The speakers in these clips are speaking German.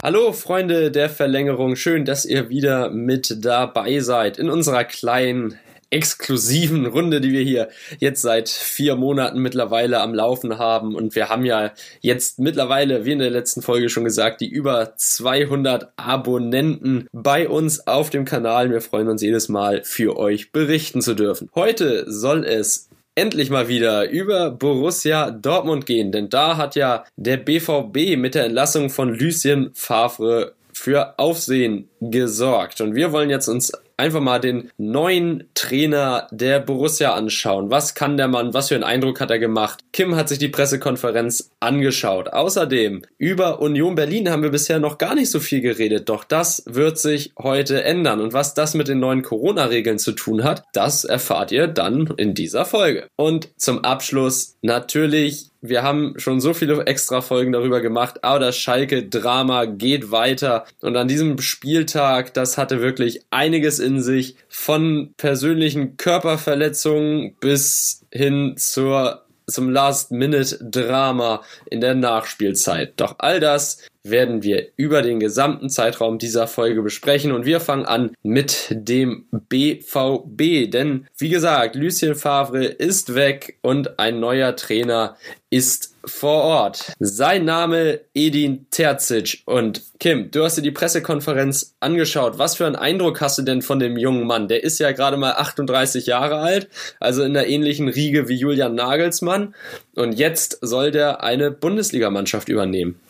Hallo Freunde der Verlängerung, schön, dass ihr wieder mit dabei seid in unserer kleinen exklusiven Runde, die wir hier jetzt seit vier Monaten mittlerweile am Laufen haben. Und wir haben ja jetzt mittlerweile, wie in der letzten Folge schon gesagt, die über 200 Abonnenten bei uns auf dem Kanal. Wir freuen uns jedes Mal für euch berichten zu dürfen. Heute soll es endlich mal wieder über Borussia Dortmund gehen, denn da hat ja der BVB mit der Entlassung von Lucien Favre für Aufsehen gesorgt. Und wir wollen jetzt uns einfach mal den neuen Trainer der Borussia anschauen. Was kann der Mann? Was für einen Eindruck hat er gemacht? Kim hat sich die Pressekonferenz angeschaut. Außerdem, über Union Berlin haben wir bisher noch gar nicht so viel geredet, doch das wird sich heute ändern. Und was das mit den neuen Corona-Regeln zu tun hat, das erfahrt ihr dann in dieser Folge. Und zum Abschluss natürlich wir haben schon so viele extra Folgen darüber gemacht, aber das Schalke-Drama geht weiter. Und an diesem Spieltag, das hatte wirklich einiges in sich, von persönlichen Körperverletzungen bis hin zur zum Last-Minute-Drama in der Nachspielzeit. Doch all das werden wir über den gesamten Zeitraum dieser Folge besprechen und wir fangen an mit dem BVB, denn wie gesagt, Lucien Favre ist weg und ein neuer Trainer ist vor Ort. Sein Name Edin Terzic und Kim, du hast dir die Pressekonferenz angeschaut. Was für einen Eindruck hast du denn von dem jungen Mann? Der ist ja gerade mal 38 Jahre alt, also in der ähnlichen Riege wie Julian Nagelsmann und jetzt soll der eine Bundesligamannschaft übernehmen.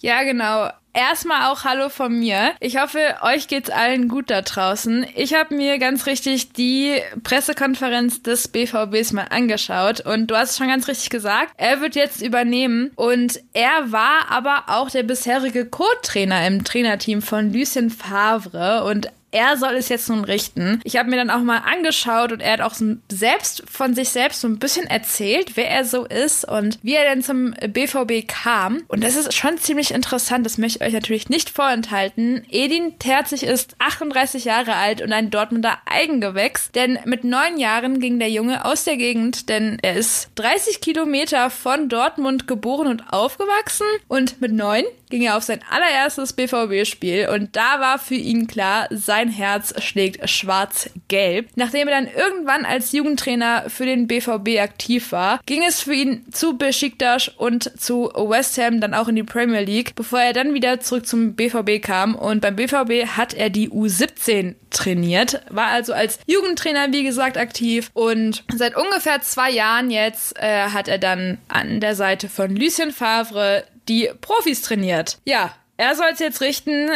Ja, genau. Erstmal auch Hallo von mir. Ich hoffe, euch geht's allen gut da draußen. Ich habe mir ganz richtig die Pressekonferenz des BVBs mal angeschaut und du hast es schon ganz richtig gesagt, er wird jetzt übernehmen und er war aber auch der bisherige Co-Trainer im Trainerteam von Lucien Favre und er soll es jetzt nun richten. Ich habe mir dann auch mal angeschaut und er hat auch selbst von sich selbst so ein bisschen erzählt, wer er so ist und wie er denn zum BVB kam. Und das ist schon ziemlich interessant. Das möchte ich euch natürlich nicht vorenthalten. Edin Terzig ist 38 Jahre alt und ein Dortmunder Eigengewächs, denn mit neun Jahren ging der Junge aus der Gegend, denn er ist 30 Kilometer von Dortmund geboren und aufgewachsen und mit neun ging er auf sein allererstes BVB-Spiel und da war für ihn klar, sein Herz schlägt schwarz-gelb. Nachdem er dann irgendwann als Jugendtrainer für den BVB aktiv war, ging es für ihn zu Besiktas und zu West Ham dann auch in die Premier League, bevor er dann wieder zurück zum BVB kam und beim BVB hat er die U17 trainiert, war also als Jugendtrainer wie gesagt aktiv und seit ungefähr zwei Jahren jetzt äh, hat er dann an der Seite von Lucien Favre die Profis trainiert. Ja, er soll es jetzt richten.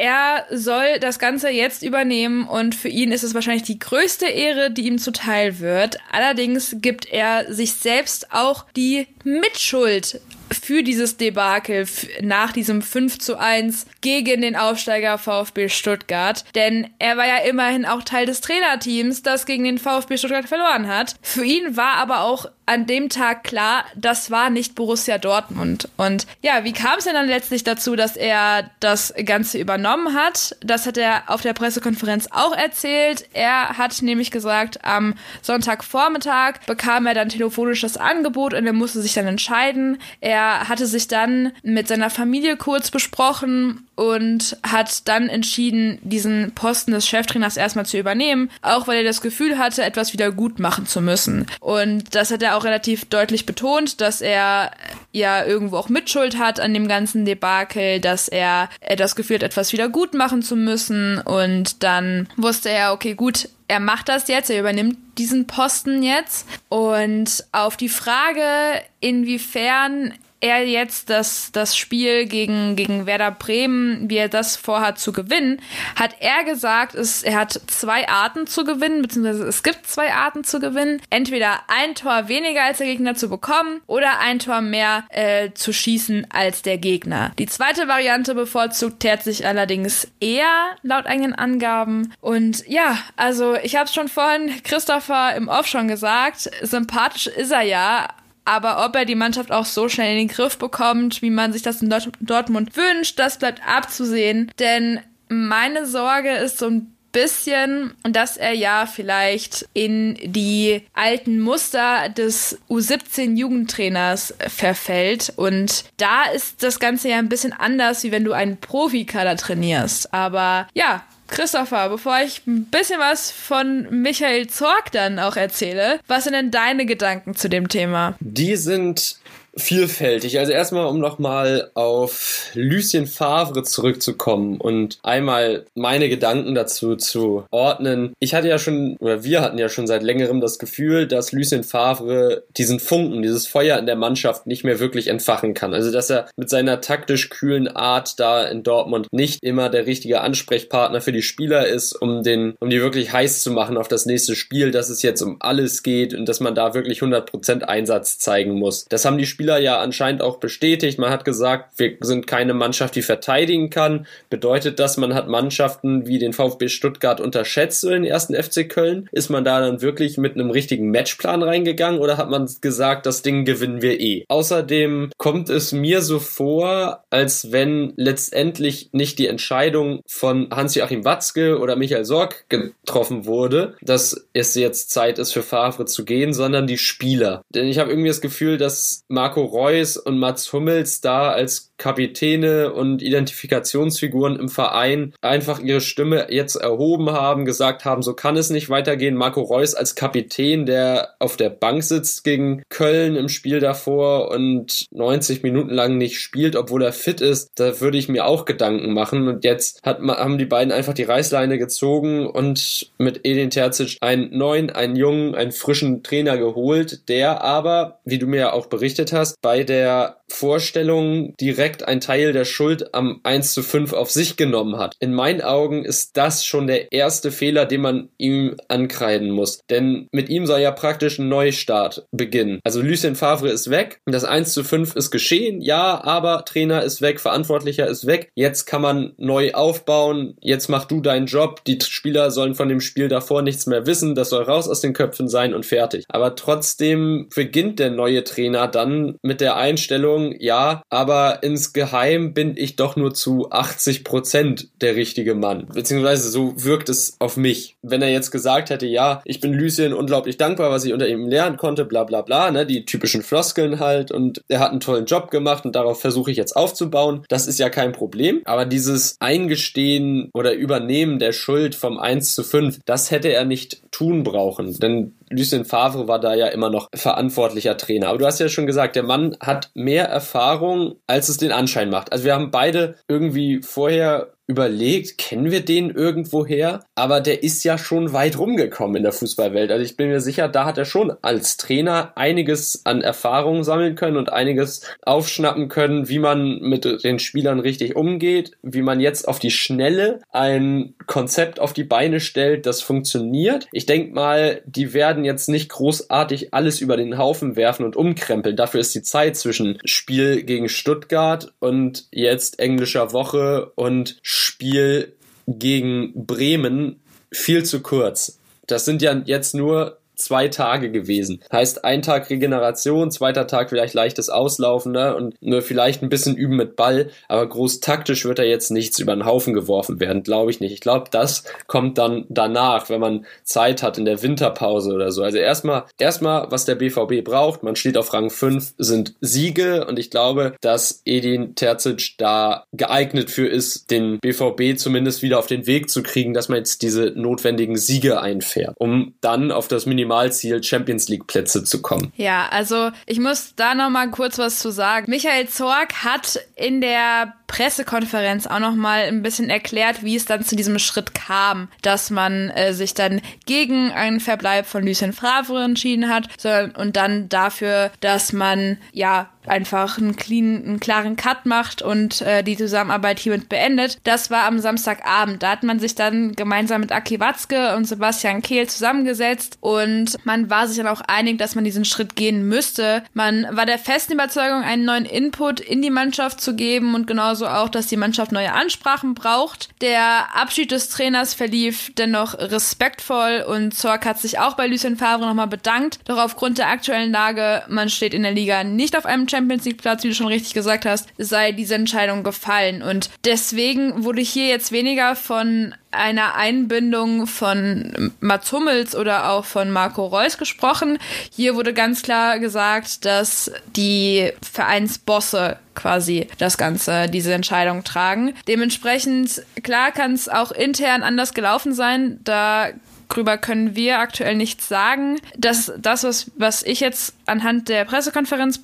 Er soll das Ganze jetzt übernehmen und für ihn ist es wahrscheinlich die größte Ehre, die ihm zuteil wird. Allerdings gibt er sich selbst auch die Mitschuld für dieses Debakel nach diesem 5 zu 1 gegen den Aufsteiger VfB Stuttgart. Denn er war ja immerhin auch Teil des Trainerteams, das gegen den VfB Stuttgart verloren hat. Für ihn war aber auch an dem Tag klar, das war nicht Borussia Dortmund. Und ja, wie kam es denn dann letztlich dazu, dass er das Ganze übernommen hat? Das hat er auf der Pressekonferenz auch erzählt. Er hat nämlich gesagt, am Sonntagvormittag bekam er dann telefonisch das Angebot und er musste sich dann entscheiden. Er hatte sich dann mit seiner Familie kurz besprochen und hat dann entschieden, diesen Posten des Cheftrainers erstmal zu übernehmen, auch weil er das Gefühl hatte, etwas wieder gut machen zu müssen. Und das hat er auch relativ deutlich betont, dass er ja irgendwo auch Mitschuld hat an dem ganzen Debakel, dass er, er das Gefühl hat, etwas wieder gut machen zu müssen. Und dann wusste er, okay, gut, er macht das jetzt, er übernimmt diesen Posten jetzt. Und auf die Frage, inwiefern er jetzt das, das Spiel gegen, gegen Werder Bremen, wie er das vorhat zu gewinnen, hat er gesagt, es, er hat zwei Arten zu gewinnen, beziehungsweise es gibt zwei Arten zu gewinnen. Entweder ein Tor weniger als der Gegner zu bekommen oder ein Tor mehr äh, zu schießen als der Gegner. Die zweite Variante bevorzugt Tert sich allerdings eher, laut eigenen Angaben. Und ja, also ich habe es schon vorhin Christopher im Off schon gesagt, sympathisch ist er ja, aber ob er die Mannschaft auch so schnell in den Griff bekommt, wie man sich das in Dortmund wünscht, das bleibt abzusehen. Denn meine Sorge ist so ein bisschen, dass er ja vielleicht in die alten Muster des U17-Jugendtrainers verfällt. Und da ist das Ganze ja ein bisschen anders, wie wenn du einen Profikader trainierst. Aber ja, Christopher, bevor ich ein bisschen was von Michael Zorg dann auch erzähle, was sind denn deine Gedanken zu dem Thema? Die sind vielfältig. Also erstmal, um nochmal auf Lucien Favre zurückzukommen und einmal meine Gedanken dazu zu ordnen. Ich hatte ja schon, oder wir hatten ja schon seit längerem das Gefühl, dass Lucien Favre diesen Funken, dieses Feuer in der Mannschaft nicht mehr wirklich entfachen kann. Also, dass er mit seiner taktisch kühlen Art da in Dortmund nicht immer der richtige Ansprechpartner für die Spieler ist, um den, um die wirklich heiß zu machen auf das nächste Spiel, dass es jetzt um alles geht und dass man da wirklich 100% Einsatz zeigen muss. Das haben die Spieler Spieler ja anscheinend auch bestätigt. Man hat gesagt, wir sind keine Mannschaft, die verteidigen kann. Bedeutet das, man hat Mannschaften wie den VfB Stuttgart unterschätzt in den ersten FC Köln? Ist man da dann wirklich mit einem richtigen Matchplan reingegangen oder hat man gesagt, das Ding gewinnen wir eh? Außerdem kommt es mir so vor, als wenn letztendlich nicht die Entscheidung von Hans-Joachim Watzke oder Michael Sorg getroffen wurde, dass es jetzt Zeit ist für Favre zu gehen, sondern die Spieler. Denn ich habe irgendwie das Gefühl, dass Marco Marco Reus und Mats Hummels da als Kapitäne und Identifikationsfiguren im Verein einfach ihre Stimme jetzt erhoben haben, gesagt haben, so kann es nicht weitergehen. Marco Reus als Kapitän, der auf der Bank sitzt gegen Köln im Spiel davor und 90 Minuten lang nicht spielt, obwohl er fit ist, da würde ich mir auch Gedanken machen. Und jetzt hat, haben die beiden einfach die Reißleine gezogen und mit Edin Terzic einen neuen, einen jungen, einen frischen Trainer geholt, der aber, wie du mir ja auch berichtet hast, hast, bei der Vorstellung direkt ein Teil der Schuld am 1 zu 5 auf sich genommen hat. In meinen Augen ist das schon der erste Fehler, den man ihm ankreiden muss. Denn mit ihm soll ja praktisch ein Neustart beginnen. Also Lucien Favre ist weg, das 1 zu 5 ist geschehen, ja, aber Trainer ist weg, Verantwortlicher ist weg. Jetzt kann man neu aufbauen, jetzt mach du deinen Job, die Spieler sollen von dem Spiel davor nichts mehr wissen, das soll raus aus den Köpfen sein und fertig. Aber trotzdem beginnt der neue Trainer dann mit der Einstellung, ja, aber insgeheim bin ich doch nur zu 80 Prozent der richtige Mann. Beziehungsweise so wirkt es auf mich. Wenn er jetzt gesagt hätte, ja, ich bin Lucien unglaublich dankbar, was ich unter ihm lernen konnte, bla bla bla, ne, die typischen Floskeln halt und er hat einen tollen Job gemacht und darauf versuche ich jetzt aufzubauen, das ist ja kein Problem. Aber dieses Eingestehen oder Übernehmen der Schuld vom 1 zu 5, das hätte er nicht tun brauchen. Denn Lucien Favre war da ja immer noch verantwortlicher Trainer. Aber du hast ja schon gesagt, der Mann hat mehr Erfahrung, als es den Anschein macht. Also wir haben beide irgendwie vorher überlegt, kennen wir den irgendwoher? Aber der ist ja schon weit rumgekommen in der Fußballwelt. Also ich bin mir sicher, da hat er schon als Trainer einiges an Erfahrung sammeln können und einiges aufschnappen können, wie man mit den Spielern richtig umgeht, wie man jetzt auf die Schnelle ein Konzept auf die Beine stellt, das funktioniert. Ich denke mal, die werden jetzt nicht großartig alles über den Haufen werfen und umkrempeln. Dafür ist die Zeit zwischen Spiel gegen Stuttgart und jetzt englischer Woche und Spiel gegen Bremen viel zu kurz. Das sind ja jetzt nur zwei Tage gewesen. Heißt ein Tag Regeneration, zweiter Tag vielleicht leichtes Auslaufen ne? und nur vielleicht ein bisschen üben mit Ball, aber groß taktisch wird da jetzt nichts über den Haufen geworfen werden, glaube ich nicht. Ich glaube, das kommt dann danach, wenn man Zeit hat in der Winterpause oder so. Also erstmal, erstmal, was der BVB braucht, man steht auf Rang 5, sind Siege und ich glaube, dass Edin Terzic da geeignet für ist, den BVB zumindest wieder auf den Weg zu kriegen, dass man jetzt diese notwendigen Siege einfährt, um dann auf das Minimum Minimalziel Champions League Plätze zu kommen. Ja, also ich muss da noch mal kurz was zu sagen. Michael Zorg hat in der Pressekonferenz auch noch mal ein bisschen erklärt, wie es dann zu diesem Schritt kam, dass man äh, sich dann gegen einen Verbleib von Lucien Favre entschieden hat, sondern und dann dafür, dass man ja einfach einen, clean, einen klaren Cut macht und äh, die Zusammenarbeit hiermit beendet. Das war am Samstagabend. Da hat man sich dann gemeinsam mit Aki Watzke und Sebastian Kehl zusammengesetzt und man war sich dann auch einig, dass man diesen Schritt gehen müsste. Man war der festen Überzeugung, einen neuen Input in die Mannschaft zu geben und genauso auch, dass die Mannschaft neue Ansprachen braucht. Der Abschied des Trainers verlief dennoch respektvoll und Zorc hat sich auch bei Lucien Favre nochmal bedankt. Doch aufgrund der aktuellen Lage, man steht in der Liga nicht auf einem Champions Champions League Platz, wie du schon richtig gesagt hast, sei diese Entscheidung gefallen. Und deswegen wurde hier jetzt weniger von einer Einbindung von Mats Hummels oder auch von Marco Reus gesprochen. Hier wurde ganz klar gesagt, dass die Vereinsbosse quasi das Ganze, diese Entscheidung tragen. Dementsprechend, klar kann es auch intern anders gelaufen sein. Da Darüber können wir aktuell nichts sagen. Das, das was, was ich jetzt anhand der Pressekonferenz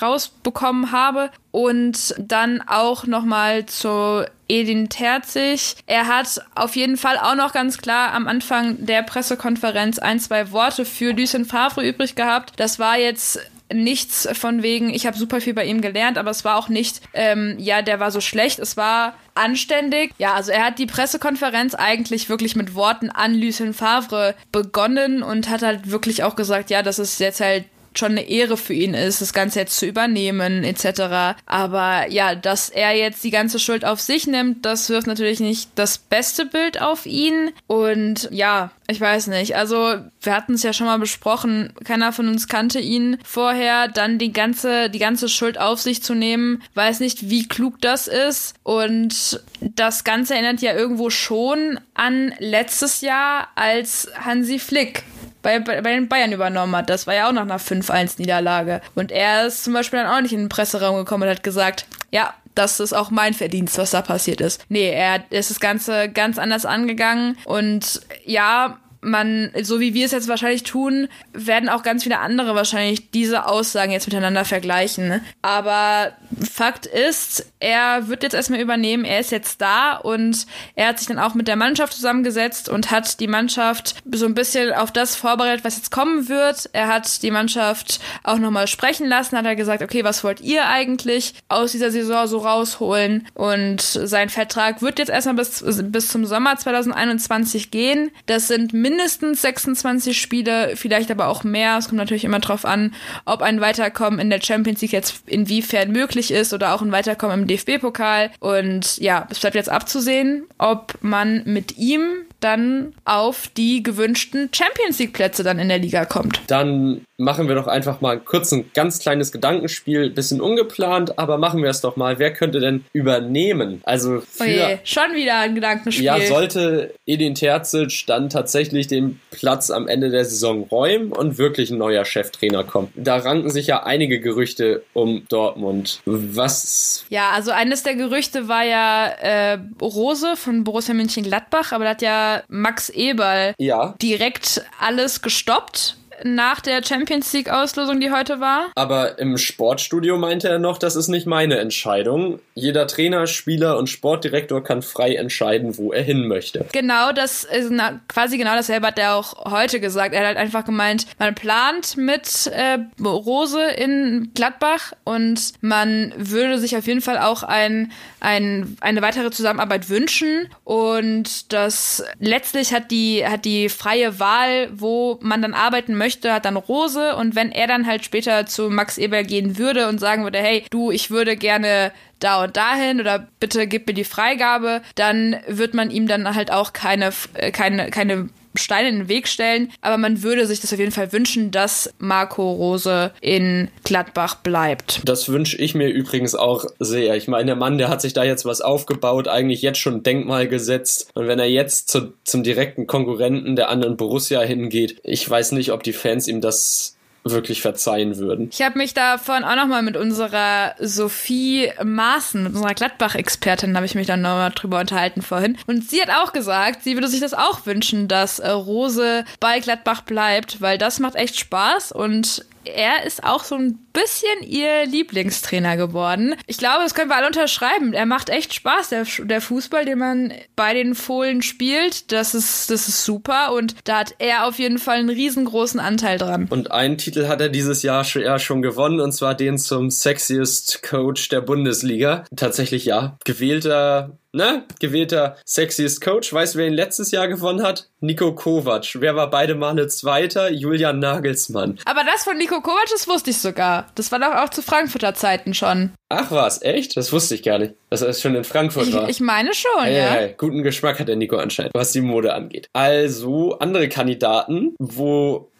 rausbekommen habe und dann auch nochmal zu Edin Terzig. Er hat auf jeden Fall auch noch ganz klar am Anfang der Pressekonferenz ein, zwei Worte für Lucien Favre übrig gehabt. Das war jetzt nichts von wegen, ich habe super viel bei ihm gelernt, aber es war auch nicht, ähm, ja, der war so schlecht. Es war anständig. Ja, also er hat die Pressekonferenz eigentlich wirklich mit Worten an Lucien Favre begonnen und hat halt wirklich auch gesagt, ja, das ist jetzt halt schon eine Ehre für ihn ist, das Ganze jetzt zu übernehmen, etc. Aber ja, dass er jetzt die ganze Schuld auf sich nimmt, das wirft natürlich nicht das beste Bild auf ihn. Und ja, ich weiß nicht. Also, wir hatten es ja schon mal besprochen. Keiner von uns kannte ihn vorher. Dann die ganze, die ganze Schuld auf sich zu nehmen. Weiß nicht, wie klug das ist. Und das Ganze erinnert ja irgendwo schon an letztes Jahr, als Hansi Flick bei, bei, bei den Bayern übernommen hat. Das war ja auch nach einer 5-1-Niederlage. Und er ist zum Beispiel dann auch nicht in den Presseraum gekommen und hat gesagt, ja, das ist auch mein Verdienst, was da passiert ist. Nee, er ist das Ganze ganz anders angegangen und ja, man, so wie wir es jetzt wahrscheinlich tun, werden auch ganz viele andere wahrscheinlich diese Aussagen jetzt miteinander vergleichen. Aber Fakt ist, er wird jetzt erstmal übernehmen, er ist jetzt da und er hat sich dann auch mit der Mannschaft zusammengesetzt und hat die Mannschaft so ein bisschen auf das vorbereitet, was jetzt kommen wird. Er hat die Mannschaft auch nochmal sprechen lassen, hat er gesagt, okay, was wollt ihr eigentlich aus dieser Saison so rausholen? Und sein Vertrag wird jetzt erstmal bis, bis zum Sommer 2021 gehen. Das sind mindestens mindestens 26 Spiele, vielleicht aber auch mehr. Es kommt natürlich immer drauf an, ob ein Weiterkommen in der Champions League jetzt inwiefern möglich ist oder auch ein Weiterkommen im DFB-Pokal. Und ja, es bleibt jetzt abzusehen, ob man mit ihm dann auf die gewünschten Champions League Plätze dann in der Liga kommt. Dann machen wir doch einfach mal kurz ein ganz kleines Gedankenspiel, bisschen ungeplant, aber machen wir es doch mal. Wer könnte denn übernehmen? Also für, Oje, schon wieder ein Gedankenspiel. Ja, sollte Edin Terzic dann tatsächlich den Platz am Ende der Saison räumen und wirklich ein neuer Cheftrainer kommt. Da ranken sich ja einige Gerüchte um Dortmund. Was? Ja, also eines der Gerüchte war ja äh, Rose von Borussia Mönchengladbach, aber da hat ja Max Eberl ja. direkt alles gestoppt nach der Champions League Auslosung, die heute war. Aber im Sportstudio meinte er noch, das ist nicht meine Entscheidung. Jeder Trainer, Spieler und Sportdirektor kann frei entscheiden, wo er hin möchte. Genau, das ist quasi genau dasselbe hat er auch heute gesagt. Er hat halt einfach gemeint, man plant mit äh, Rose in Gladbach und man würde sich auf jeden Fall auch ein, ein, eine weitere Zusammenarbeit wünschen und das letztlich hat die, hat die freie Wahl, wo man dann arbeiten möchte, möchte, hat dann Rose. Und wenn er dann halt später zu Max Eber gehen würde und sagen würde, hey, du, ich würde gerne da und dahin oder bitte gib mir die Freigabe, dann wird man ihm dann halt auch keine, äh, keine, keine Steine in den Weg stellen, aber man würde sich das auf jeden Fall wünschen, dass Marco Rose in Gladbach bleibt. Das wünsche ich mir übrigens auch sehr. Ich meine, der Mann, der hat sich da jetzt was aufgebaut, eigentlich jetzt schon ein Denkmal gesetzt. Und wenn er jetzt zu, zum direkten Konkurrenten der anderen Borussia hingeht, ich weiß nicht, ob die Fans ihm das wirklich verzeihen würden. Ich habe mich davon auch nochmal mit unserer Sophie Maaßen, mit unserer Gladbach-Expertin, habe ich mich dann nochmal drüber unterhalten vorhin. Und sie hat auch gesagt, sie würde sich das auch wünschen, dass äh, Rose bei Gladbach bleibt, weil das macht echt Spaß und er ist auch so ein bisschen ihr Lieblingstrainer geworden. Ich glaube, das können wir alle unterschreiben. Er macht echt Spaß, der, der Fußball, den man bei den Fohlen spielt. Das ist, das ist super und da hat er auf jeden Fall einen riesengroßen Anteil dran. Und einen Titel hat er dieses Jahr schon gewonnen und zwar den zum Sexiest Coach der Bundesliga. Tatsächlich ja. Gewählter ne, gewählter Sexiest Coach. Weißt du, wer ihn letztes Jahr gewonnen hat? Nico Kovac. Wer war beide Male Zweiter? Julian Nagelsmann. Aber das von Nico Kovac, das wusste ich sogar. Das war doch auch zu Frankfurter Zeiten schon. Ach was, echt? Das wusste ich gar nicht, dass er schon in Frankfurt ich, war. Ich meine schon, hey, ja. Hey, guten Geschmack hat der Nico anscheinend, was die Mode angeht. Also andere Kandidaten, wo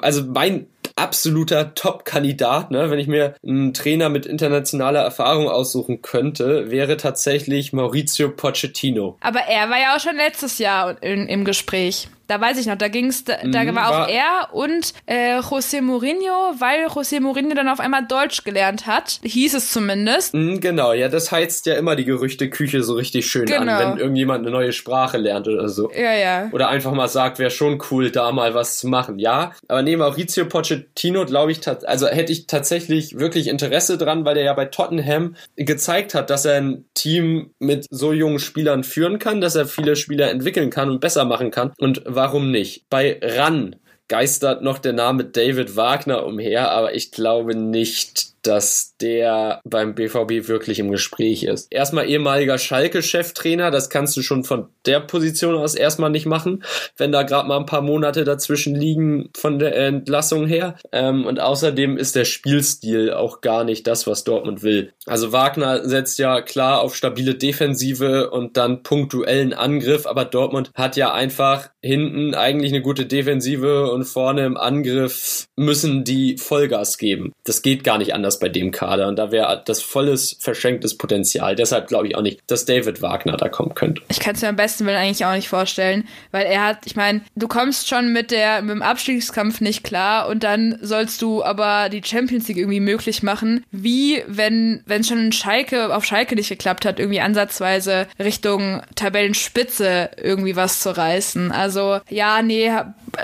also mein absoluter Top-Kandidat, ne? wenn ich mir einen Trainer mit internationaler Erfahrung aussuchen könnte, wäre tatsächlich Maurizio Pochettino. Aber er war ja auch schon letztes Jahr in, im Gespräch. Da weiß ich noch, da ging's, da, da mhm, war auch er und äh, José Mourinho, weil José Mourinho dann auf einmal Deutsch gelernt hat, hieß es zumindest. Mhm, genau, ja, das heizt ja immer die Gerüchteküche so richtig schön genau. an, wenn irgendjemand eine neue Sprache lernt oder so. Ja, ja. Oder einfach mal sagt, wäre schon cool, da mal was zu machen. Ja, aber neben Maurizio Pochettino glaube ich, also hätte ich tatsächlich wirklich Interesse dran, weil der ja bei Tottenham gezeigt hat, dass er ein Team mit so jungen Spielern führen kann, dass er viele Spieler entwickeln kann und besser machen kann. Und warum nicht? Bei RAN geistert noch der Name David Wagner umher, aber ich glaube nicht, dass der beim BVB wirklich im Gespräch ist. Erstmal ehemaliger Schalke-Cheftrainer, das kannst du schon von der Position aus erstmal nicht machen, wenn da gerade mal ein paar Monate dazwischen liegen von der Entlassung her. Ähm, und außerdem ist der Spielstil auch gar nicht das, was Dortmund will. Also Wagner setzt ja klar auf stabile Defensive und dann punktuellen Angriff, aber Dortmund hat ja einfach hinten eigentlich eine gute Defensive und vorne im Angriff müssen die Vollgas geben. Das geht gar nicht anders bei dem Kader und da wäre das volles verschenktes Potenzial. Deshalb glaube ich auch nicht, dass David Wagner da kommen könnte. Ich kann es mir am besten Willen eigentlich auch nicht vorstellen, weil er hat, ich meine, du kommst schon mit der mit dem Abstiegskampf nicht klar und dann sollst du aber die Champions League irgendwie möglich machen. Wie wenn wenn schon Schalke auf Schalke nicht geklappt hat, irgendwie ansatzweise Richtung Tabellenspitze irgendwie was zu reißen. Also ja, nee,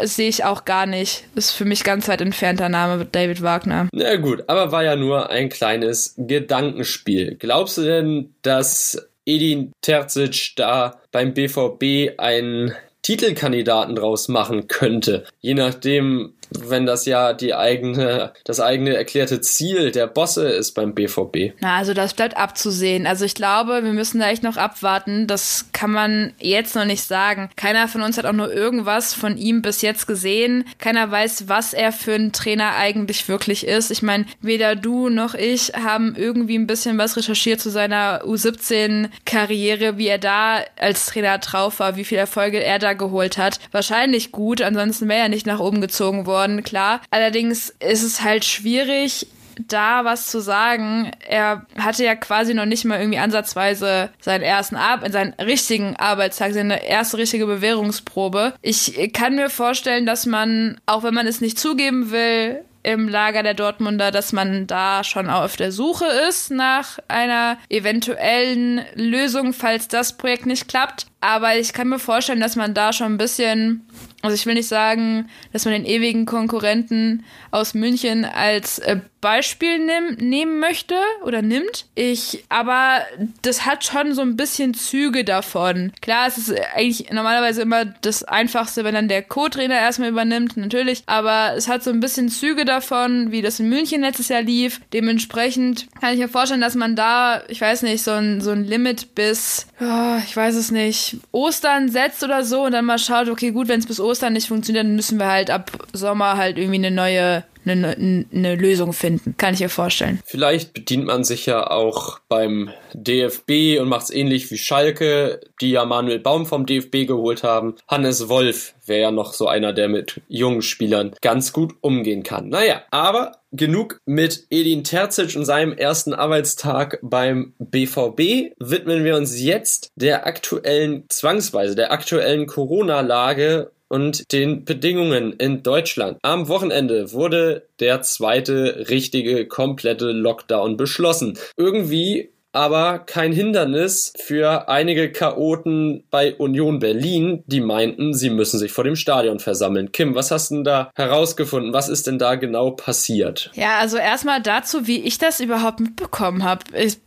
sehe ich auch gar nicht. Ist für mich ganz weit entfernter Name David Wagner. Na gut, aber war ja nur ein kleines Gedankenspiel. Glaubst du denn, dass Edin Terzic da beim BVB einen Titelkandidaten draus machen könnte? Je nachdem, wenn das ja die eigene, das eigene erklärte Ziel der Bosse ist beim BVB. Na, also das bleibt abzusehen. Also ich glaube, wir müssen da echt noch abwarten. Das kann man jetzt noch nicht sagen. Keiner von uns hat auch nur irgendwas von ihm bis jetzt gesehen. Keiner weiß, was er für ein Trainer eigentlich wirklich ist. Ich meine, weder du noch ich haben irgendwie ein bisschen was recherchiert zu seiner U17-Karriere, wie er da als Trainer drauf war, wie viele Erfolge er da geholt hat. Wahrscheinlich gut, ansonsten wäre er nicht nach oben gezogen worden geworden, klar. Allerdings ist es halt schwierig, da was zu sagen. Er hatte ja quasi noch nicht mal irgendwie ansatzweise seinen ersten Ar seinen richtigen Arbeitstag, seine erste richtige Bewährungsprobe. Ich kann mir vorstellen, dass man, auch wenn man es nicht zugeben will, im Lager der Dortmunder, dass man da schon auf der Suche ist nach einer eventuellen Lösung, falls das Projekt nicht klappt. Aber ich kann mir vorstellen, dass man da schon ein bisschen also ich will nicht sagen, dass man den ewigen Konkurrenten aus München als äh, Beispiel nehm, nehmen möchte oder nimmt. Ich, aber das hat schon so ein bisschen Züge davon. Klar, es ist eigentlich normalerweise immer das Einfachste, wenn dann der Co-Trainer erstmal übernimmt, natürlich. Aber es hat so ein bisschen Züge davon, wie das in München letztes Jahr lief. Dementsprechend kann ich mir vorstellen, dass man da, ich weiß nicht, so ein, so ein Limit bis, oh, ich weiß es nicht, Ostern setzt oder so und dann mal schaut, okay, gut, wenn es bis Ostern nicht funktioniert, dann müssen wir halt ab Sommer halt irgendwie eine neue eine, eine Lösung finden. Kann ich mir vorstellen. Vielleicht bedient man sich ja auch beim DFB und macht es ähnlich wie Schalke, die ja Manuel Baum vom DFB geholt haben. Hannes Wolf wäre ja noch so einer, der mit jungen Spielern ganz gut umgehen kann. Naja, aber genug mit Edin Terzic und seinem ersten Arbeitstag beim BVB. Widmen wir uns jetzt der aktuellen, zwangsweise der aktuellen Corona-Lage und den Bedingungen in Deutschland. Am Wochenende wurde der zweite richtige komplette Lockdown beschlossen. Irgendwie aber kein Hindernis für einige Chaoten bei Union Berlin, die meinten, sie müssen sich vor dem Stadion versammeln. Kim, was hast du denn da herausgefunden? Was ist denn da genau passiert? Ja, also erstmal dazu, wie ich das überhaupt mitbekommen habe.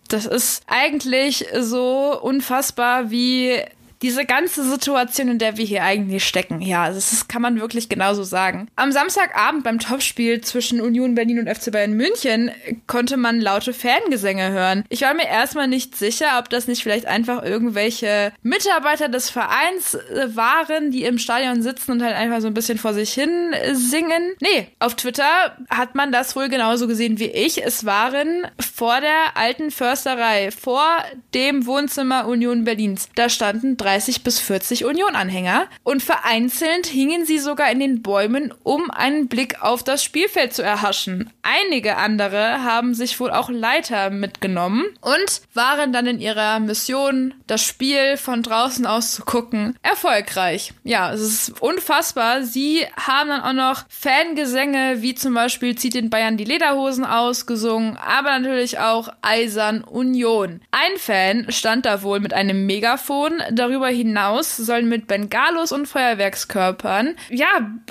Das ist eigentlich so unfassbar, wie diese ganze Situation, in der wir hier eigentlich stecken, ja, das kann man wirklich genauso sagen. Am Samstagabend beim Topspiel zwischen Union Berlin und FC Bayern München konnte man laute Fangesänge hören. Ich war mir erstmal nicht sicher, ob das nicht vielleicht einfach irgendwelche Mitarbeiter des Vereins äh, waren, die im Stadion sitzen und halt einfach so ein bisschen vor sich hin singen. Nee, auf Twitter hat man das wohl genauso gesehen wie ich. Es waren vor der alten Försterei, vor dem Wohnzimmer Union Berlins. Da standen drei 30 bis 40 Union-Anhänger und vereinzelt hingen sie sogar in den Bäumen, um einen Blick auf das Spielfeld zu erhaschen. Einige andere haben sich wohl auch Leiter mitgenommen und waren dann in ihrer Mission, das Spiel von draußen aus zu gucken, erfolgreich. Ja, es ist unfassbar. Sie haben dann auch noch Fangesänge, wie zum Beispiel zieht den Bayern die Lederhosen aus, gesungen, aber natürlich auch Eisern Union. Ein Fan stand da wohl mit einem Megafon. Darüber hinaus sollen mit Bengalos und Feuerwerkskörpern, ja,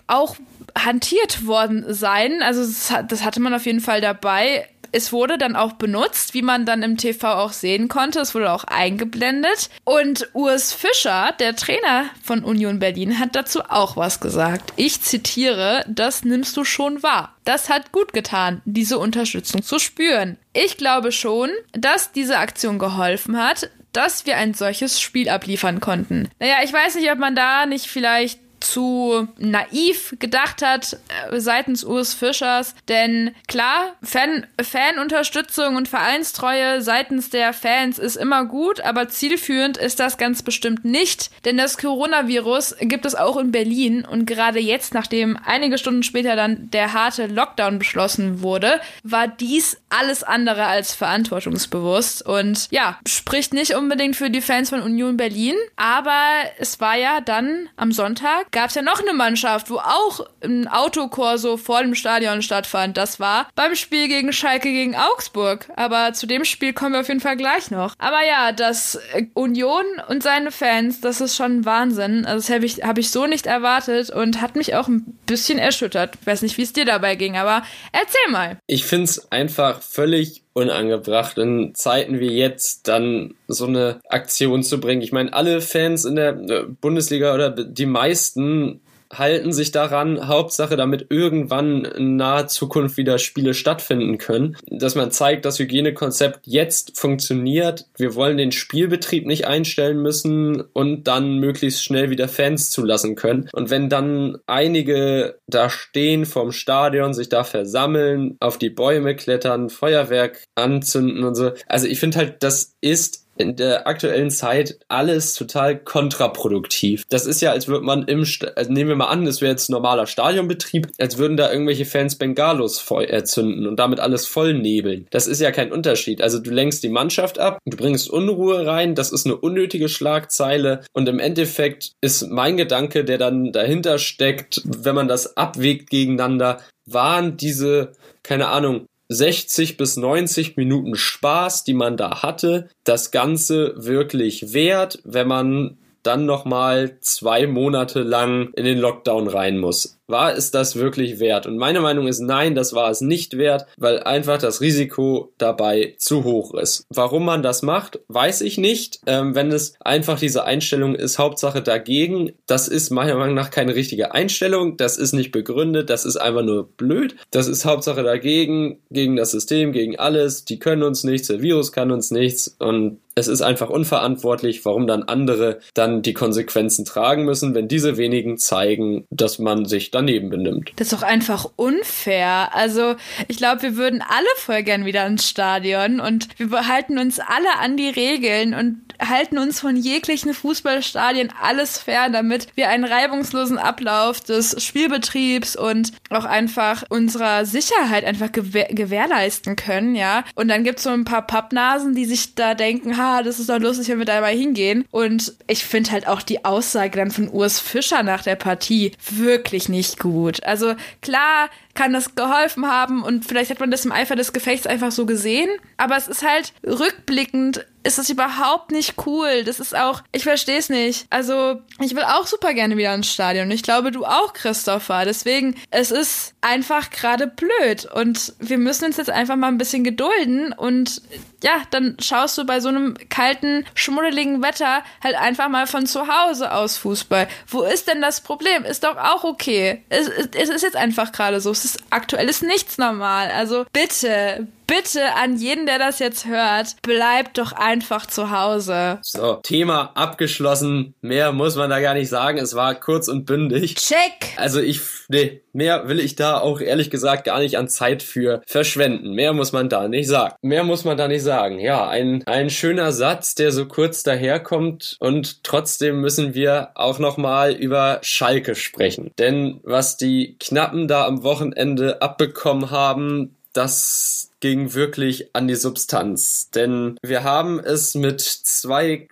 auch hantiert worden sein. Also das hatte man auf jeden Fall dabei. Es wurde dann auch benutzt, wie man dann im TV auch sehen konnte. Es wurde auch eingeblendet. Und Urs Fischer, der Trainer von Union Berlin, hat dazu auch was gesagt. Ich zitiere, das nimmst du schon wahr. Das hat gut getan, diese Unterstützung zu spüren. Ich glaube schon, dass diese Aktion geholfen hat, dass wir ein solches Spiel abliefern konnten. Naja, ich weiß nicht, ob man da nicht vielleicht zu naiv gedacht hat äh, seitens Urs Fischers. Denn klar, Fan Fanunterstützung und Vereinstreue seitens der Fans ist immer gut, aber zielführend ist das ganz bestimmt nicht. Denn das Coronavirus gibt es auch in Berlin und gerade jetzt, nachdem einige Stunden später dann der harte Lockdown beschlossen wurde, war dies alles andere als verantwortungsbewusst und ja, spricht nicht unbedingt für die Fans von Union Berlin, aber es war ja dann am Sonntag gab es ja noch eine Mannschaft, wo auch ein Autokorso vor dem Stadion stattfand. Das war beim Spiel gegen Schalke gegen Augsburg. Aber zu dem Spiel kommen wir auf jeden Fall gleich noch. Aber ja, das äh, Union und seine Fans, das ist schon Wahnsinn. Also das habe ich, hab ich so nicht erwartet und hat mich auch ein bisschen erschüttert. Ich weiß nicht, wie es dir dabei ging, aber erzähl mal. Ich finde es einfach völlig unangebracht, in Zeiten wie jetzt dann so eine Aktion zu bringen. Ich meine, alle Fans in der äh, Bundesliga oder die meisten halten sich daran, Hauptsache, damit irgendwann in naher Zukunft wieder Spiele stattfinden können, dass man zeigt, das Hygienekonzept jetzt funktioniert. Wir wollen den Spielbetrieb nicht einstellen müssen und dann möglichst schnell wieder Fans zulassen können. Und wenn dann einige da stehen vorm Stadion, sich da versammeln, auf die Bäume klettern, Feuerwerk anzünden und so. Also ich finde halt, das ist in der aktuellen Zeit alles total kontraproduktiv. Das ist ja, als würde man im, St also nehmen wir mal an, das wäre jetzt normaler Stadionbetrieb, als würden da irgendwelche Fans Bengalos erzünden und damit alles voll nebeln. Das ist ja kein Unterschied. Also du lenkst die Mannschaft ab, du bringst Unruhe rein, das ist eine unnötige Schlagzeile und im Endeffekt ist mein Gedanke, der dann dahinter steckt, wenn man das abwägt gegeneinander, waren diese keine Ahnung, 60 bis 90 Minuten Spaß, die man da hatte, das Ganze wirklich wert, wenn man dann nochmal zwei Monate lang in den Lockdown rein muss. War es das wirklich wert? Und meine Meinung ist nein, das war es nicht wert, weil einfach das Risiko dabei zu hoch ist. Warum man das macht, weiß ich nicht. Ähm, wenn es einfach diese Einstellung ist, Hauptsache dagegen, das ist meiner Meinung nach keine richtige Einstellung. Das ist nicht begründet, das ist einfach nur blöd. Das ist Hauptsache dagegen, gegen das System, gegen alles. Die können uns nichts, der Virus kann uns nichts und es ist einfach unverantwortlich, warum dann andere dann die Konsequenzen tragen müssen, wenn diese wenigen zeigen, dass man sich daneben benimmt. Das ist doch einfach unfair. Also ich glaube, wir würden alle voll gern wieder ins Stadion und wir behalten uns alle an die Regeln und halten uns von jeglichen Fußballstadien alles fern, damit wir einen reibungslosen Ablauf des Spielbetriebs und auch einfach unserer Sicherheit einfach gewähr gewährleisten können, ja. Und dann gibt es so ein paar Pappnasen, die sich da denken, ha, das ist doch lustig, wenn wir da mal hingehen. Und ich finde halt auch die Aussage dann von Urs Fischer nach der Partie wirklich nicht gut. Also klar, kann das geholfen haben und vielleicht hat man das im Eifer des Gefechts einfach so gesehen. Aber es ist halt rückblickend ist das überhaupt nicht cool. Das ist auch, ich verstehe es nicht. Also, ich will auch super gerne wieder ins Stadion. Ich glaube, du auch, Christopher. Deswegen, es ist einfach gerade blöd. Und wir müssen uns jetzt einfach mal ein bisschen gedulden. Und ja, dann schaust du bei so einem kalten, schmuddeligen Wetter halt einfach mal von zu Hause aus Fußball. Wo ist denn das Problem? Ist doch auch okay. Es, es ist jetzt einfach gerade so. Ist aktuell ist nichts normal. Also bitte, bitte an jeden, der das jetzt hört, bleibt doch einfach zu Hause. So, Thema abgeschlossen. Mehr muss man da gar nicht sagen. Es war kurz und bündig. Check! Also ich, nee, mehr will ich da auch ehrlich gesagt gar nicht an Zeit für verschwenden. Mehr muss man da nicht sagen. Mehr muss man da nicht sagen. Ja, ein, ein schöner Satz, der so kurz daherkommt und trotzdem müssen wir auch nochmal über Schalke sprechen. Denn was die Knappen da am Wochenende abbekommen haben, das ging wirklich an die Substanz. Denn wir haben es mit zwei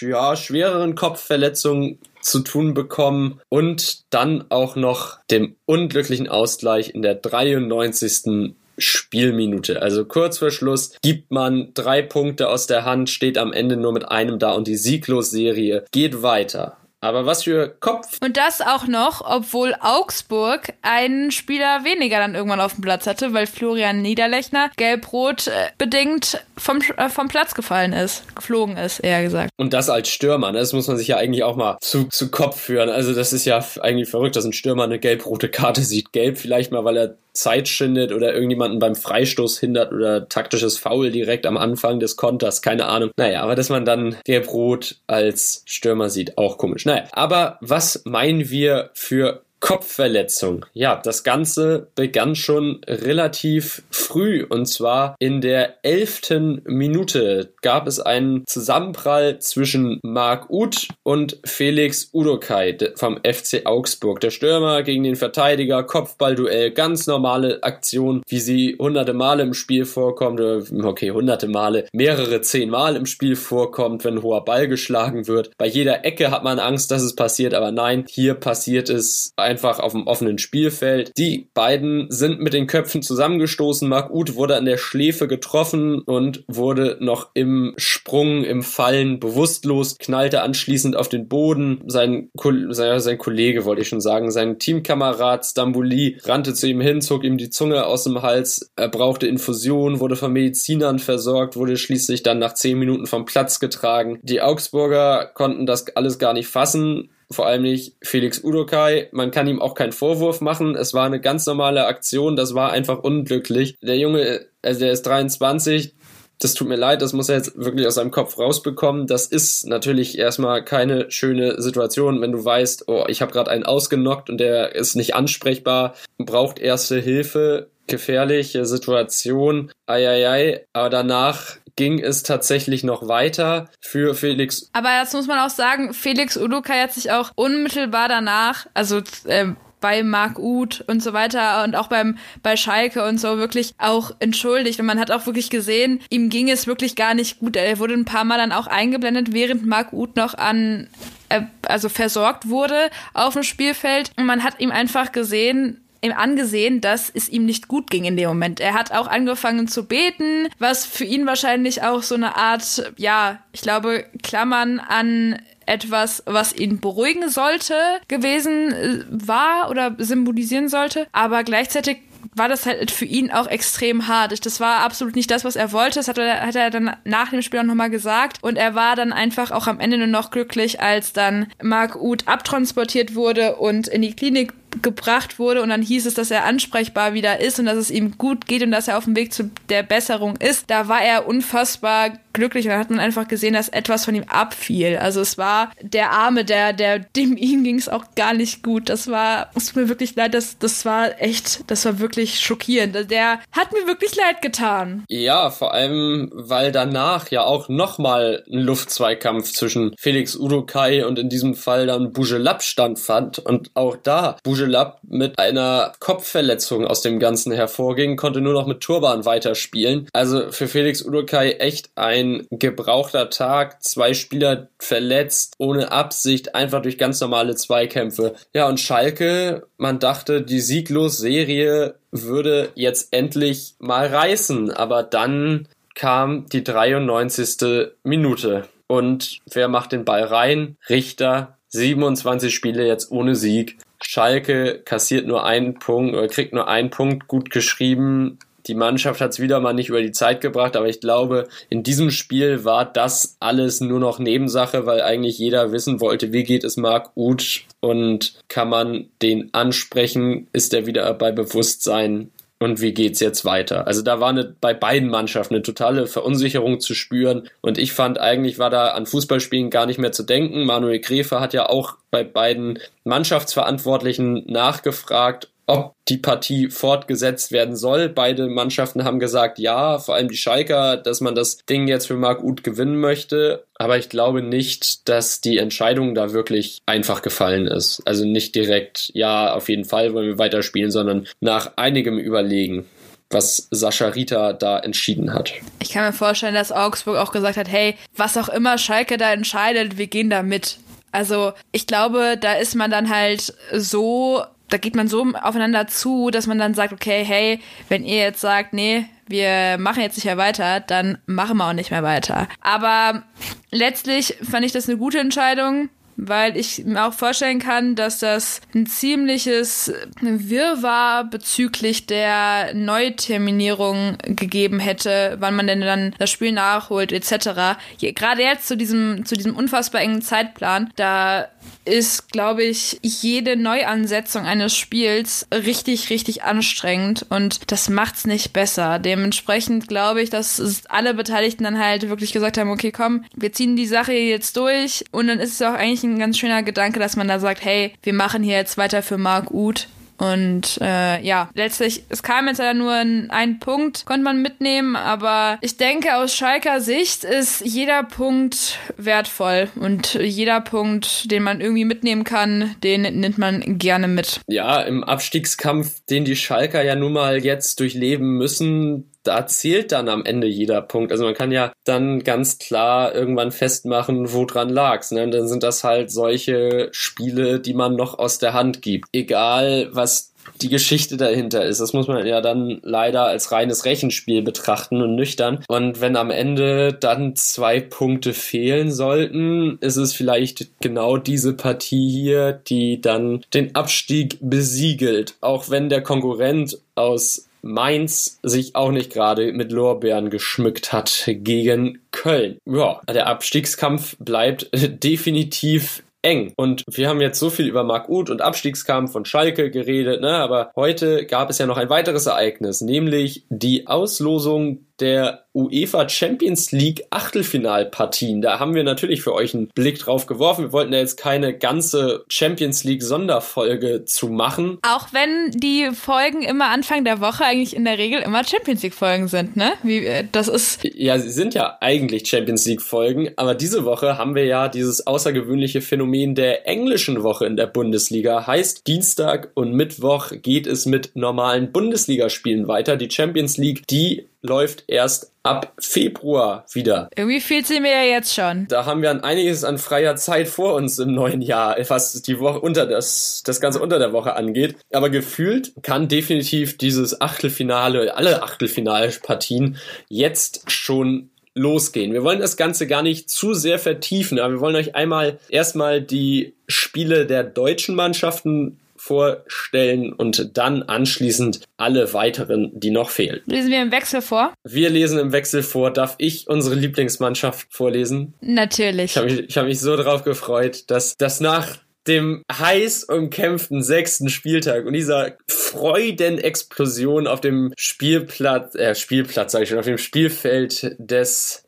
ja, schwereren Kopfverletzungen zu tun bekommen und dann auch noch dem unglücklichen Ausgleich in der 93. Spielminute. Also kurz vor Schluss gibt man drei Punkte aus der Hand, steht am Ende nur mit einem da und die Sieglos-Serie geht weiter. Aber was für Kopf. Und das auch noch, obwohl Augsburg einen Spieler weniger dann irgendwann auf dem Platz hatte, weil Florian Niederlechner gelb-rot äh, bedingt vom, äh, vom Platz gefallen ist. Geflogen ist, eher gesagt. Und das als Stürmer, ne? das muss man sich ja eigentlich auch mal zu, zu Kopf führen. Also das ist ja eigentlich verrückt, dass ein Stürmer eine gelb-rote Karte sieht. Gelb vielleicht mal, weil er Zeit schindet oder irgendjemanden beim Freistoß hindert oder taktisches Foul direkt am Anfang des Konters, keine Ahnung. Naja, aber dass man dann gelb-rot als Stürmer sieht, auch komisch. Naja, aber was meinen wir für Kopfverletzung. Ja, das Ganze begann schon relativ früh und zwar in der elften Minute gab es einen Zusammenprall zwischen Marc Uth und Felix Udokai vom FC Augsburg. Der Stürmer gegen den Verteidiger, Kopfballduell, ganz normale Aktion, wie sie hunderte Male im Spiel vorkommt, okay, hunderte Male, mehrere zehn Mal im Spiel vorkommt, wenn hoher Ball geschlagen wird. Bei jeder Ecke hat man Angst, dass es passiert, aber nein, hier passiert es einfach auf dem offenen Spielfeld. Die beiden sind mit den Köpfen zusammengestoßen. Marc Uth wurde an der Schläfe getroffen und wurde noch im Sprung, im Fallen bewusstlos, knallte anschließend auf den Boden. Sein, sein Kollege, wollte ich schon sagen, sein Teamkamerad Stambouli rannte zu ihm hin, zog ihm die Zunge aus dem Hals. Er brauchte Infusion, wurde von Medizinern versorgt, wurde schließlich dann nach zehn Minuten vom Platz getragen. Die Augsburger konnten das alles gar nicht fassen vor allem nicht Felix Udokai. Man kann ihm auch keinen Vorwurf machen. Es war eine ganz normale Aktion, das war einfach unglücklich. Der Junge, also der ist 23, das tut mir leid, das muss er jetzt wirklich aus seinem Kopf rausbekommen. Das ist natürlich erstmal keine schöne Situation, wenn du weißt, oh, ich habe gerade einen ausgenockt und der ist nicht ansprechbar, braucht erste Hilfe, gefährliche Situation, eieiei, aber danach ging es tatsächlich noch weiter für Felix. Aber das muss man auch sagen, Felix Udukai hat sich auch unmittelbar danach, also äh, bei Marc Uth und so weiter und auch beim bei Schalke und so wirklich auch entschuldigt und man hat auch wirklich gesehen, ihm ging es wirklich gar nicht gut. Er wurde ein paar Mal dann auch eingeblendet, während Marc Uth noch an äh, also versorgt wurde auf dem Spielfeld und man hat ihm einfach gesehen, ihm angesehen, dass es ihm nicht gut ging in dem Moment. Er hat auch angefangen zu beten, was für ihn wahrscheinlich auch so eine Art, ja, ich glaube, Klammern an etwas, was ihn beruhigen sollte, gewesen äh, war oder symbolisieren sollte. Aber gleichzeitig war das halt für ihn auch extrem hart. Das war absolut nicht das, was er wollte. Das hat er, hat er dann nach dem Spiel auch nochmal gesagt. Und er war dann einfach auch am Ende nur noch glücklich, als dann Mark Uth abtransportiert wurde und in die Klinik gebracht wurde und dann hieß es, dass er ansprechbar wieder ist und dass es ihm gut geht und dass er auf dem Weg zu der Besserung ist, da war er unfassbar glücklich und hat man einfach gesehen, dass etwas von ihm abfiel. Also es war der Arme, der, der, dem ihm ging es auch gar nicht gut. Das war, es tut mir wirklich leid, das, das war echt, das war wirklich schockierend. Der hat mir wirklich leid getan. Ja, vor allem, weil danach ja auch nochmal ein Luftzweikampf zwischen Felix Udokai und in diesem Fall dann Bujelab standfand und auch da Bujelab Bujelab mit einer Kopfverletzung aus dem Ganzen hervorging, konnte nur noch mit Turban weiterspielen. Also für Felix Udokai echt ein gebrauchter Tag. Zwei Spieler verletzt, ohne Absicht, einfach durch ganz normale Zweikämpfe. Ja, und Schalke, man dachte, die Sieglos-Serie würde jetzt endlich mal reißen, aber dann kam die 93. Minute. Und wer macht den Ball rein? Richter. 27 Spiele jetzt ohne Sieg. Schalke kassiert nur einen Punkt oder kriegt nur einen Punkt gut geschrieben. Die Mannschaft hat es wieder mal nicht über die Zeit gebracht, aber ich glaube, in diesem Spiel war das alles nur noch Nebensache, weil eigentlich jeder wissen wollte, wie geht es Marc Uth und kann man den ansprechen, ist er wieder bei Bewusstsein und wie geht's jetzt weiter? Also da war eine, bei beiden Mannschaften eine totale Verunsicherung zu spüren und ich fand eigentlich war da an Fußballspielen gar nicht mehr zu denken. Manuel Gräfe hat ja auch bei beiden Mannschaftsverantwortlichen nachgefragt, ob die Partie fortgesetzt werden soll. Beide Mannschaften haben gesagt, ja, vor allem die Schalker, dass man das Ding jetzt für Marc Uth gewinnen möchte. Aber ich glaube nicht, dass die Entscheidung da wirklich einfach gefallen ist. Also nicht direkt, ja, auf jeden Fall wollen wir weiterspielen, sondern nach einigem Überlegen was Sascha Rita da entschieden hat. Ich kann mir vorstellen, dass Augsburg auch gesagt hat, hey, was auch immer Schalke da entscheidet, wir gehen da mit. Also ich glaube, da ist man dann halt so da geht man so aufeinander zu, dass man dann sagt, okay, hey, wenn ihr jetzt sagt, nee, wir machen jetzt nicht mehr weiter, dann machen wir auch nicht mehr weiter. Aber letztlich fand ich das eine gute Entscheidung weil ich mir auch vorstellen kann, dass das ein ziemliches Wirrwarr bezüglich der Neuterminierung gegeben hätte, wann man denn dann das Spiel nachholt etc. Gerade jetzt zu diesem zu diesem unfassbar engen Zeitplan, da ist, glaube ich, jede Neuansetzung eines Spiels richtig, richtig anstrengend und das macht's nicht besser. Dementsprechend glaube ich, dass alle Beteiligten dann halt wirklich gesagt haben, okay, komm, wir ziehen die Sache jetzt durch und dann ist es auch eigentlich ein ganz schöner Gedanke, dass man da sagt, hey, wir machen hier jetzt weiter für Mark Uth und äh, ja, letztlich, es kam jetzt ja nur ein, ein Punkt, konnte man mitnehmen, aber ich denke, aus Schalker Sicht ist jeder Punkt wertvoll und jeder Punkt, den man irgendwie mitnehmen kann, den nimmt man gerne mit. Ja, im Abstiegskampf, den die Schalker ja nun mal jetzt durchleben müssen, da zählt dann am Ende jeder Punkt. Also man kann ja dann ganz klar irgendwann festmachen, woran lag's. Ne? Und dann sind das halt solche Spiele, die man noch aus der Hand gibt. Egal, was die Geschichte dahinter ist. Das muss man ja dann leider als reines Rechenspiel betrachten und nüchtern. Und wenn am Ende dann zwei Punkte fehlen sollten, ist es vielleicht genau diese Partie hier, die dann den Abstieg besiegelt. Auch wenn der Konkurrent aus Mainz sich auch nicht gerade mit Lorbeeren geschmückt hat gegen Köln. Ja, der Abstiegskampf bleibt definitiv eng. Und wir haben jetzt so viel über Marc Uth und Abstiegskampf von Schalke geredet, ne? aber heute gab es ja noch ein weiteres Ereignis, nämlich die Auslosung der UEFA Champions League Achtelfinalpartien. Da haben wir natürlich für euch einen Blick drauf geworfen. Wir wollten ja jetzt keine ganze Champions League Sonderfolge zu machen. Auch wenn die Folgen immer Anfang der Woche eigentlich in der Regel immer Champions League Folgen sind, ne? Wie, äh, das ist. Ja, sie sind ja eigentlich Champions League Folgen, aber diese Woche haben wir ja dieses außergewöhnliche Phänomen der englischen Woche in der Bundesliga. Heißt, Dienstag und Mittwoch geht es mit normalen Bundesligaspielen weiter. Die Champions League, die läuft erst ab Februar wieder. Irgendwie fehlt sie mir ja jetzt schon. Da haben wir einiges an freier Zeit vor uns im neuen Jahr, was die Woche unter das, das Ganze unter der Woche angeht. Aber gefühlt kann definitiv dieses Achtelfinale, alle Achtelfinalpartien jetzt schon losgehen. Wir wollen das Ganze gar nicht zu sehr vertiefen, aber wir wollen euch einmal erstmal die Spiele der deutschen Mannschaften vorstellen und dann anschließend alle weiteren, die noch fehlen. Lesen wir im Wechsel vor? Wir lesen im Wechsel vor. Darf ich unsere Lieblingsmannschaft vorlesen? Natürlich. Ich habe mich, hab mich so darauf gefreut, dass das nach dem heiß umkämpften sechsten Spieltag und dieser Freudenexplosion auf dem Spielplatz, äh, Spielplatz sage ich schon, auf dem Spielfeld des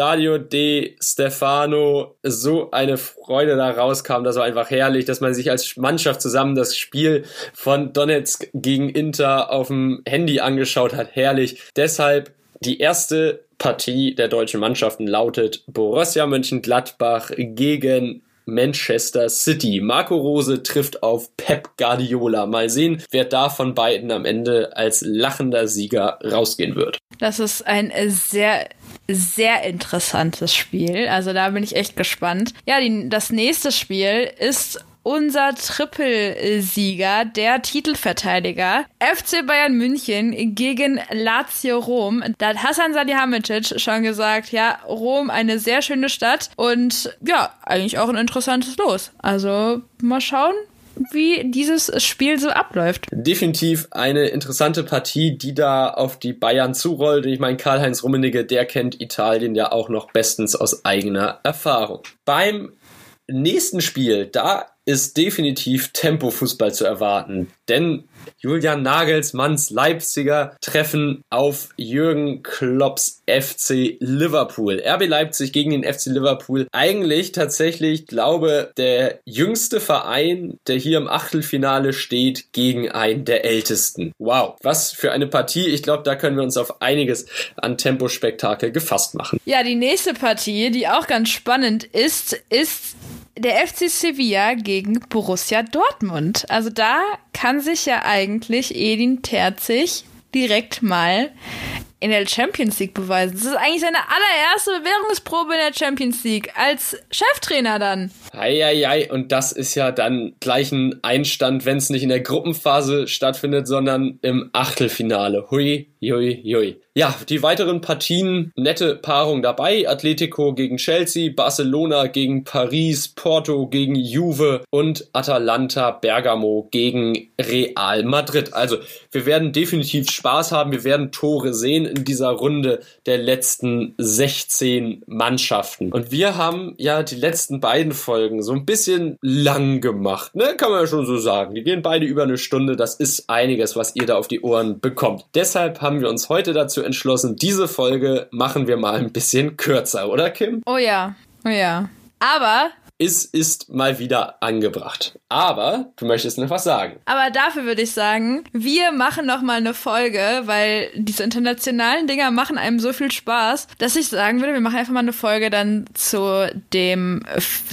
Stadio de Stefano so eine Freude da rauskam. Das war einfach herrlich, dass man sich als Mannschaft zusammen das Spiel von Donetsk gegen Inter auf dem Handy angeschaut hat. Herrlich. Deshalb die erste Partie der deutschen Mannschaften lautet Borussia Mönchengladbach gegen Manchester City. Marco Rose trifft auf Pep Guardiola. Mal sehen, wer da von beiden am Ende als lachender Sieger rausgehen wird. Das ist ein sehr sehr interessantes Spiel. Also da bin ich echt gespannt. Ja, die, das nächste Spiel ist unser Trippelsieger, der Titelverteidiger, FC Bayern München gegen Lazio Rom. Da hat Hasan Salihamidzic schon gesagt, ja, Rom eine sehr schöne Stadt und ja, eigentlich auch ein interessantes Los. Also mal schauen, wie dieses Spiel so abläuft. Definitiv eine interessante Partie, die da auf die Bayern zurollt. Ich meine, Karl-Heinz Rummenigge, der kennt Italien ja auch noch bestens aus eigener Erfahrung. Beim nächsten Spiel, da ist definitiv Tempo-Fußball zu erwarten. Denn Julian Nagelsmanns Leipziger treffen auf Jürgen Klopps FC Liverpool. RB Leipzig gegen den FC Liverpool. Eigentlich tatsächlich, glaube der jüngste Verein, der hier im Achtelfinale steht, gegen einen der ältesten. Wow, was für eine Partie. Ich glaube, da können wir uns auf einiges an Tempospektakel gefasst machen. Ja, die nächste Partie, die auch ganz spannend ist, ist der FC Sevilla gegen Borussia Dortmund. Also da kann sich ja eigentlich Edin Terzig direkt mal in der Champions League beweisen. Das ist eigentlich seine allererste Bewährungsprobe in der Champions League als Cheftrainer dann. Eieiei, und das ist ja dann gleich ein Einstand, wenn es nicht in der Gruppenphase stattfindet, sondern im Achtelfinale. Hui, hui, hui. Ja, die weiteren Partien, nette Paarung dabei. Atletico gegen Chelsea, Barcelona gegen Paris, Porto gegen Juve und Atalanta Bergamo gegen Real Madrid. Also, wir werden definitiv Spaß haben. Wir werden Tore sehen in dieser Runde der letzten 16 Mannschaften. Und wir haben ja die letzten beiden Folgen so ein bisschen lang gemacht, ne? Kann man ja schon so sagen. Die gehen beide über eine Stunde. Das ist einiges, was ihr da auf die Ohren bekommt. Deshalb haben wir uns heute dazu entschlossen, diese Folge machen wir mal ein bisschen kürzer, oder Kim? Oh ja, oh ja. Aber es ist mal wieder angebracht. Aber du möchtest noch was sagen. Aber dafür würde ich sagen, wir machen noch mal eine Folge, weil diese internationalen Dinger machen einem so viel Spaß, dass ich sagen würde, wir machen einfach mal eine Folge dann zu dem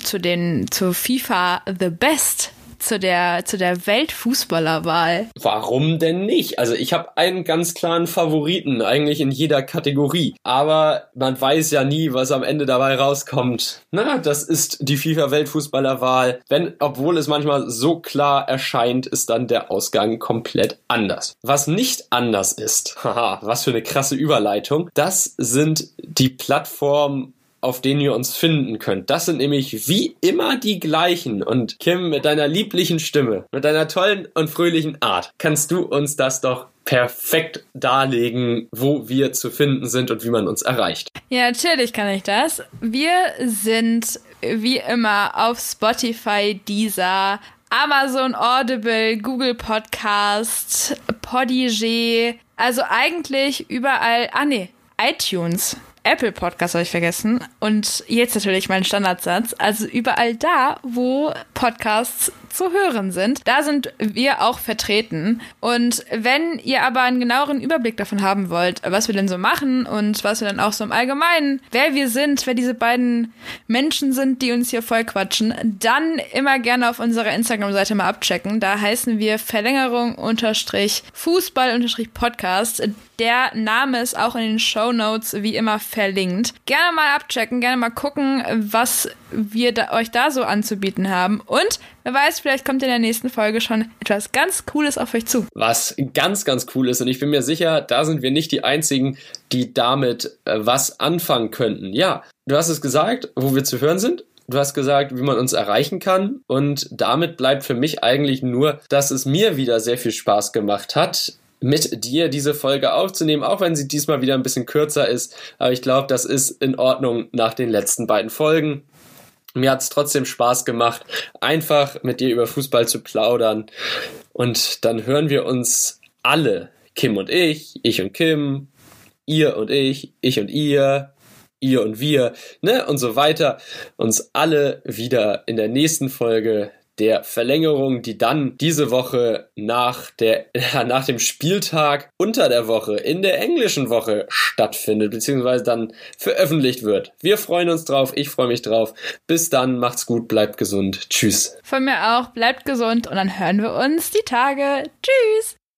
zu den zu FIFA The Best zu der, zu der Weltfußballerwahl. Warum denn nicht? Also ich habe einen ganz klaren Favoriten, eigentlich in jeder Kategorie. Aber man weiß ja nie, was am Ende dabei rauskommt. Na, das ist die FIFA-Weltfußballerwahl. Wenn, obwohl es manchmal so klar erscheint, ist dann der Ausgang komplett anders. Was nicht anders ist, haha, was für eine krasse Überleitung, das sind die Plattformen auf denen ihr uns finden könnt. Das sind nämlich wie immer die gleichen. Und Kim, mit deiner lieblichen Stimme, mit deiner tollen und fröhlichen Art, kannst du uns das doch perfekt darlegen, wo wir zu finden sind und wie man uns erreicht. Ja, natürlich kann ich das. Wir sind wie immer auf Spotify, Deezer, Amazon Audible, Google Podcast, Podigee, also eigentlich überall, ah nee, iTunes. Apple Podcast habe ich vergessen. Und jetzt natürlich mein Standardsatz. Also überall da, wo Podcasts zu hören sind. Da sind wir auch vertreten. Und wenn ihr aber einen genaueren Überblick davon haben wollt, was wir denn so machen und was wir dann auch so im Allgemeinen, wer wir sind, wer diese beiden Menschen sind, die uns hier voll quatschen, dann immer gerne auf unserer Instagram-Seite mal abchecken. Da heißen wir Verlängerung unterstrich Fußball unterstrich Podcast. Der Name ist auch in den Show Notes wie immer verlinkt. Gerne mal abchecken, gerne mal gucken, was wir da, euch da so anzubieten haben. Und wer weiß, vielleicht kommt in der nächsten Folge schon etwas ganz Cooles auf euch zu. Was ganz, ganz cool ist. Und ich bin mir sicher, da sind wir nicht die Einzigen, die damit äh, was anfangen könnten. Ja, du hast es gesagt, wo wir zu hören sind. Du hast gesagt, wie man uns erreichen kann. Und damit bleibt für mich eigentlich nur, dass es mir wieder sehr viel Spaß gemacht hat, mit dir diese Folge aufzunehmen, auch wenn sie diesmal wieder ein bisschen kürzer ist. Aber ich glaube, das ist in Ordnung nach den letzten beiden Folgen. Mir hat es trotzdem Spaß gemacht, einfach mit dir über Fußball zu plaudern. Und dann hören wir uns alle, Kim und ich, ich und Kim, ihr und ich, ich und ihr, ihr und wir, ne, und so weiter, uns alle wieder in der nächsten Folge der Verlängerung, die dann diese Woche nach, der, nach dem Spieltag unter der Woche in der englischen Woche stattfindet, beziehungsweise dann veröffentlicht wird. Wir freuen uns drauf, ich freue mich drauf. Bis dann, macht's gut, bleibt gesund. Tschüss. Von mir auch, bleibt gesund und dann hören wir uns die Tage. Tschüss.